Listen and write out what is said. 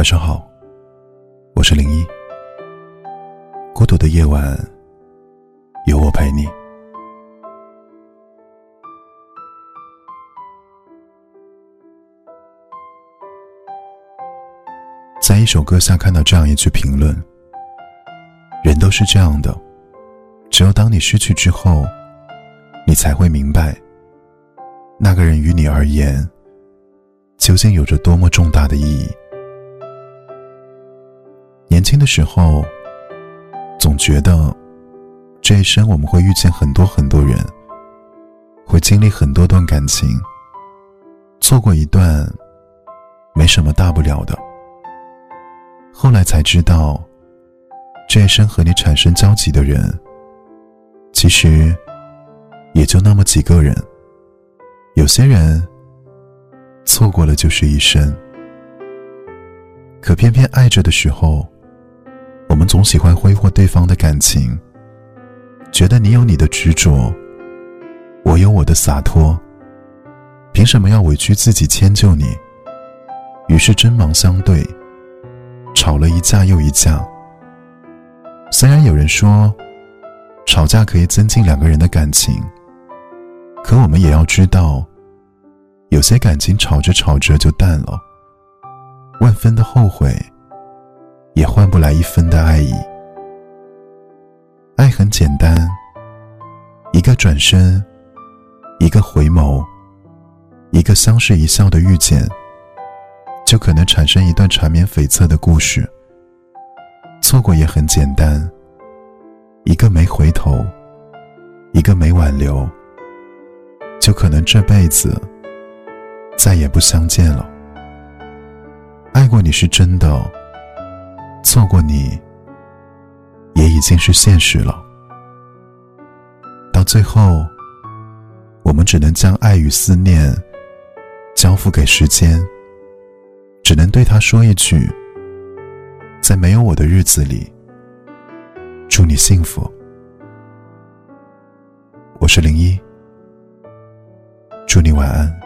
晚上好，我是零一。孤独的夜晚，有我陪你。在一首歌下看到这样一句评论：“人都是这样的，只有当你失去之后，你才会明白，那个人于你而言，究竟有着多么重大的意义。”年轻的时候，总觉得这一生我们会遇见很多很多人，会经历很多段感情，错过一段没什么大不了的。后来才知道，这一生和你产生交集的人，其实也就那么几个人。有些人错过了就是一生，可偏偏爱着的时候，我们总喜欢挥霍对方的感情，觉得你有你的执着，我有我的洒脱，凭什么要委屈自己迁就你？于是针芒相对。吵了一架又一架。虽然有人说，吵架可以增进两个人的感情，可我们也要知道，有些感情吵着吵着就淡了。万分的后悔，也换不来一分的爱意。爱很简单，一个转身，一个回眸，一个相视一笑的遇见。就可能产生一段缠绵悱恻的故事。错过也很简单，一个没回头，一个没挽留，就可能这辈子再也不相见了。爱过你是真的，错过你也已经是现实了。到最后，我们只能将爱与思念交付给时间。只能对他说一句：“在没有我的日子里，祝你幸福。”我是零一，祝你晚安。